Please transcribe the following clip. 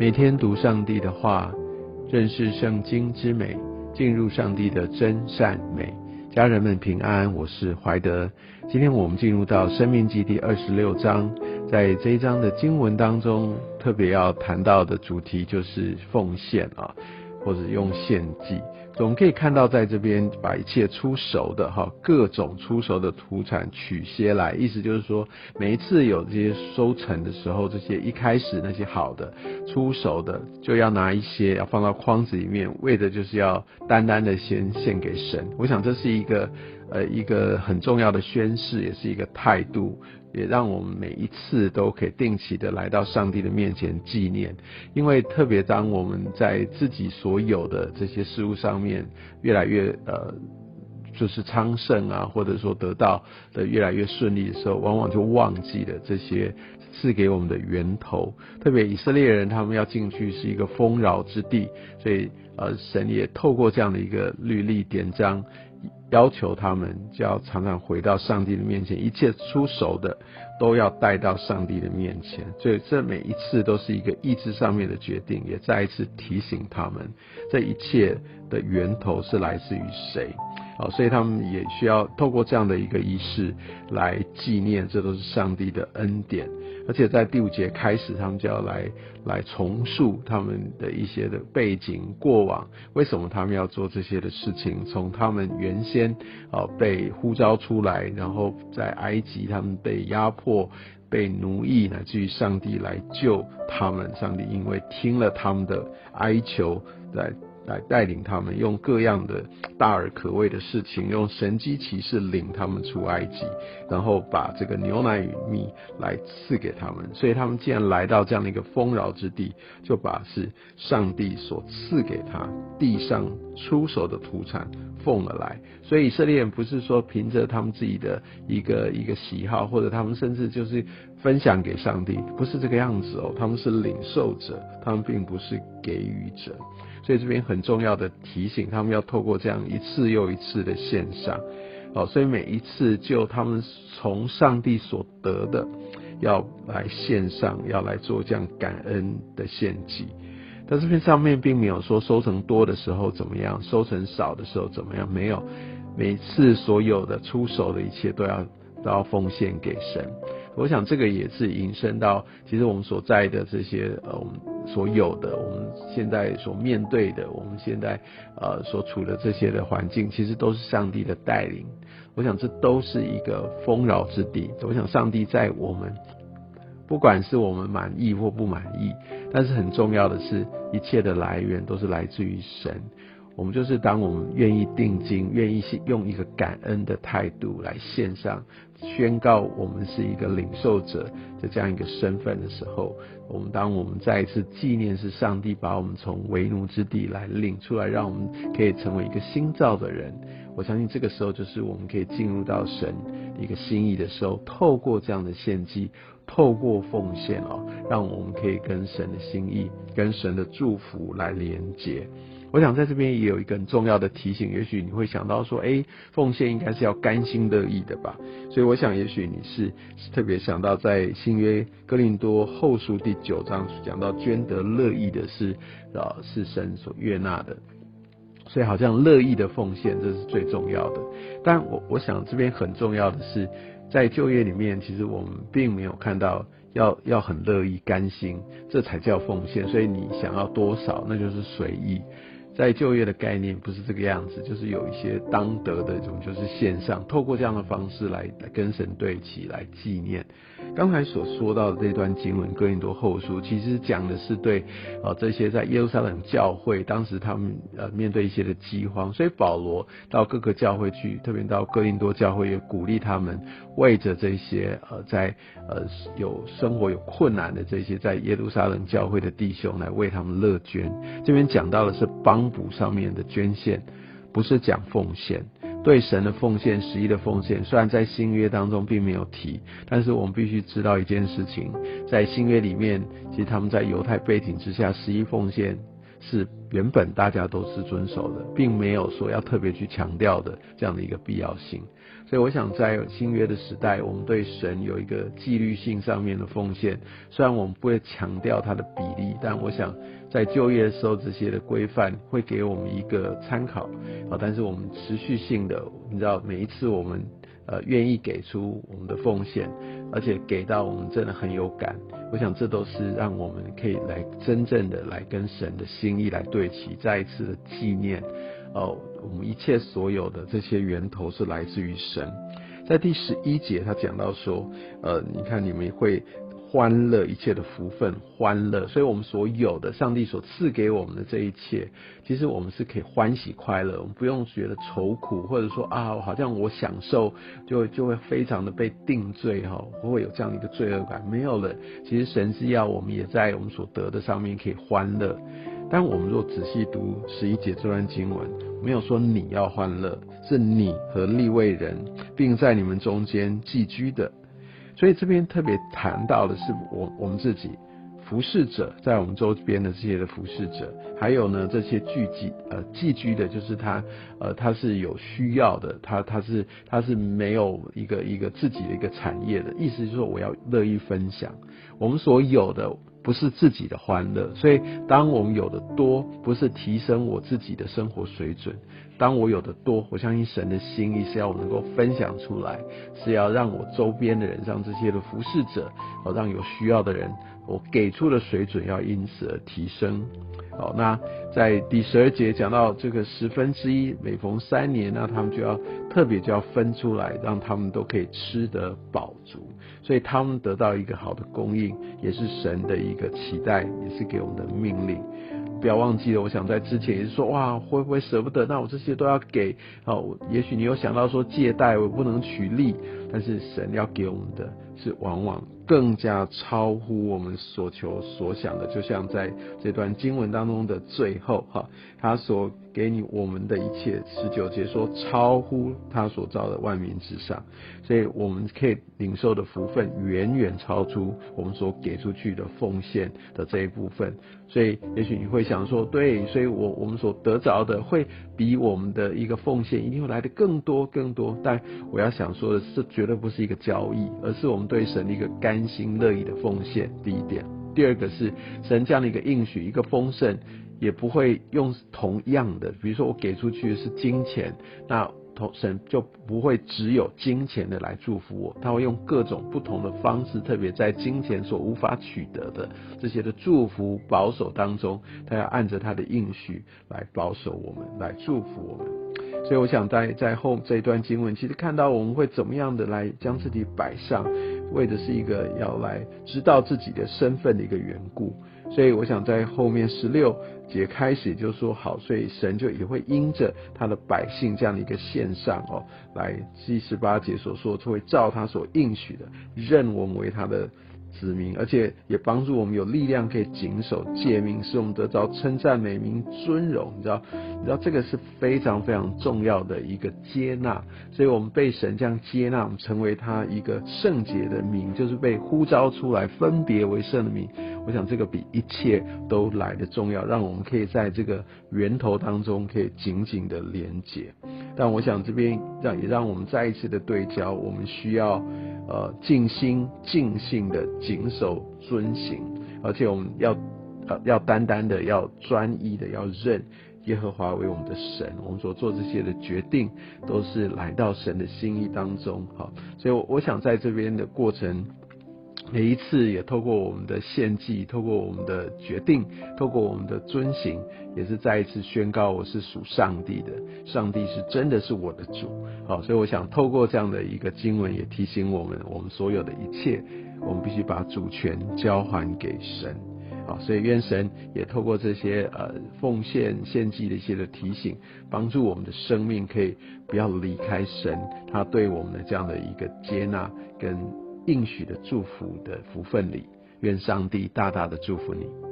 每天读上帝的话，认识圣经之美，进入上帝的真善美。家人们平安，我是怀德。今天我们进入到《生命记》第二十六章，在这一章的经文当中，特别要谈到的主题就是奉献啊，或者用献祭。总可以看到，在这边把一切出熟的哈，各种出熟的土产取些来，意思就是说，每一次有这些收成的时候，这些一开始那些好的出熟的，就要拿一些要放到筐子里面，为的就是要单单的先献给神。我想这是一个呃一个很重要的宣誓，也是一个态度。也让我们每一次都可以定期的来到上帝的面前纪念，因为特别当我们在自己所有的这些事物上面越来越呃，就是昌盛啊，或者说得到的越来越顺利的时候，往往就忘记了这些赐给我们的源头。特别以色列人他们要进去是一个丰饶之地，所以呃，神也透过这样的一个律例典章。要求他们就要常常回到上帝的面前，一切出手的都要带到上帝的面前。所以这每一次都是一个意志上面的决定，也再一次提醒他们，这一切的源头是来自于谁。好，所以他们也需要透过这样的一个仪式来纪念，这都是上帝的恩典。而且在第五节开始，他们就要来来重塑他们的一些的背景过往，为什么他们要做这些的事情？从他们原先啊被呼召出来，然后在埃及他们被压迫、被奴役，乃至于上帝来救他们，上帝因为听了他们的哀求，在。来带领他们，用各样的大而可畏的事情，用神机骑士领他们出埃及，然后把这个牛奶与蜜来赐给他们。所以他们既然来到这样的一个丰饶之地，就把是上帝所赐给他地上出手的土产奉了来。所以以色列人不是说凭着他们自己的一个一个喜好，或者他们甚至就是分享给上帝，不是这个样子哦。他们是领受者，他们并不是给予者。所以这边很重要的提醒，他们要透过这样一次又一次的献上，哦，所以每一次就他们从上帝所得的，要来献上，要来做这样感恩的献祭。但这边上面并没有说收成多的时候怎么样，收成少的时候怎么样，没有，每次所有的出手的一切都要都要奉献给神。我想这个也是引申到，其实我们所在的这些呃，我们所有的，我们现在所面对的，我们现在呃所处的这些的环境，其实都是上帝的带领。我想这都是一个丰饶之地。我想上帝在我们，不管是我们满意或不满意，但是很重要的是，一切的来源都是来自于神。我们就是当我们愿意定睛，愿意用一个感恩的态度来献上，宣告我们是一个领受者的这样一个身份的时候，我们当我们再一次纪念是上帝把我们从为奴之地来领出来，让我们可以成为一个新造的人。我相信这个时候就是我们可以进入到神一个心意的时候，透过这样的献祭，透过奉献哦，让我们可以跟神的心意、跟神的祝福来连接。我想在这边也有一个很重要的提醒，也许你会想到说，哎，奉献应该是要甘心乐意的吧？所以我想，也许你是特别想到在新约哥林多后书第九章讲到捐得乐意的是，啊，是神所悦纳的，所以好像乐意的奉献这是最重要的。但我我想这边很重要的是，在就业里面，其实我们并没有看到。要要很乐意甘心，这才叫奉献。所以你想要多少，那就是随意。在就业的概念不是这个样子，就是有一些当得的一种，就是线上透过这样的方式来来跟神对齐，来纪念。刚才所说到的这段经文《哥林多后书》，其实讲的是对啊这些在耶路撒冷教会，当时他们呃面对一些的饥荒，所以保罗到各个教会去，特别到哥林多教会，也鼓励他们为着这些呃在呃有生活有困难的这些在耶路撒冷教会的弟兄来为他们乐捐。这边讲到的是帮。补上面的捐献，不是讲奉献，对神的奉献，十一的奉献，虽然在新约当中并没有提，但是我们必须知道一件事情，在新约里面，其实他们在犹太背景之下，十一奉献是原本大家都是遵守的，并没有说要特别去强调的这样的一个必要性。所以我想在新约的时代，我们对神有一个纪律性上面的奉献，虽然我们不会强调它的比例，但我想在就业的时候这些的规范会给我们一个参考啊。但是我们持续性的，你知道每一次我们。呃，愿意给出我们的奉献，而且给到我们真的很有感。我想这都是让我们可以来真正的来跟神的心意来对齐，再一次的纪念。哦，我们一切所有的这些源头是来自于神。在第十一节，他讲到说，呃，你看你们会。欢乐一切的福分，欢乐，所以我们所有的上帝所赐给我们的这一切，其实我们是可以欢喜快乐，我们不用觉得愁苦，或者说啊，好像我享受就就会非常的被定罪哈，不会有这样的一个罪恶感，没有了。其实神是要我们也在我们所得的上面可以欢乐，但我们若仔细读十一节这段经文，没有说你要欢乐，是你和立位人，并在你们中间寄居的。所以这边特别谈到的是我我们自己服侍者，在我们周边的这些的服侍者，还有呢这些聚集呃寄居的，就是他呃他是有需要的，他他是他是没有一个一个自己的一个产业的，意思就是说我要乐意分享我们所有的。不是自己的欢乐，所以当我们有的多，不是提升我自己的生活水准。当我有的多，我相信神的心意是要我能够分享出来，是要让我周边的人，让这些的服侍者，哦，让有需要的人，我给出的水准要因此而提升。好，那在第十二节讲到这个十分之一，每逢三年，那他们就要特别就要分出来，让他们都可以吃得饱足，所以他们得到一个好的供应，也是神的一个期待，也是给我们的命令。不要忘记了，我想在之前也是说，哇，会不会舍不得？那我这些都要给。哦，也许你有想到说借贷我不能取利，但是神要给我们的是往往更加超乎我们所求所想的。就像在这段经文当中的最后，哈，他所给你我们的一切，十九节说超乎他所造的万民之上，所以我们可以领受的福分远远超出我们所给出去的奉献的这一部分。所以，也许你会想说，对，所以我我们所得着的会比我们的一个奉献一定会来的更多更多。但我要想说的是，绝对不是一个交易，而是我们对神的一个甘心乐意的奉献。第一点，第二个是神这样的一个应许，一个丰盛，也不会用同样的，比如说我给出去的是金钱，那同。神就不会只有金钱的来祝福我，他会用各种不同的方式，特别在金钱所无法取得的这些的祝福保守当中，他要按着他的应许来保守我们，来祝福我们。所以我想在在后这一段经文，其实看到我们会怎么样的来将自己摆上，为的是一个要来知道自己的身份的一个缘故。所以我想在后面十六节开始就说好，所以神就也会因着他的百姓这样的一个线上哦，来第十八节所说，就会照他所应许的认我们为他的。子民，而且也帮助我们有力量可以谨守诫命，使我们得着称赞、美名、尊荣。你知道，你知道这个是非常非常重要的一个接纳。所以我们被神这样接纳，我们成为他一个圣洁的名，就是被呼召出来分别为圣的名。我想这个比一切都来的重要，让我们可以在这个源头当中可以紧紧的连接。但我想这边让也让我们再一次的对焦，我们需要。呃，尽心尽性的谨守遵行，而且我们要呃要单单的要专一的要认耶和华为我们的神，我们所做这些的决定都是来到神的心意当中，好，所以我我想在这边的过程。每一次也透过我们的献祭，透过我们的决定，透过我们的遵行，也是再一次宣告我是属上帝的，上帝是真的是我的主。好，所以我想透过这样的一个经文，也提醒我们，我们所有的一切，我们必须把主权交还给神。好，所以愿神也透过这些呃奉献献祭的一些的提醒，帮助我们的生命可以不要离开神，他对我们的这样的一个接纳跟。应许的祝福的福分里，愿上帝大大的祝福你。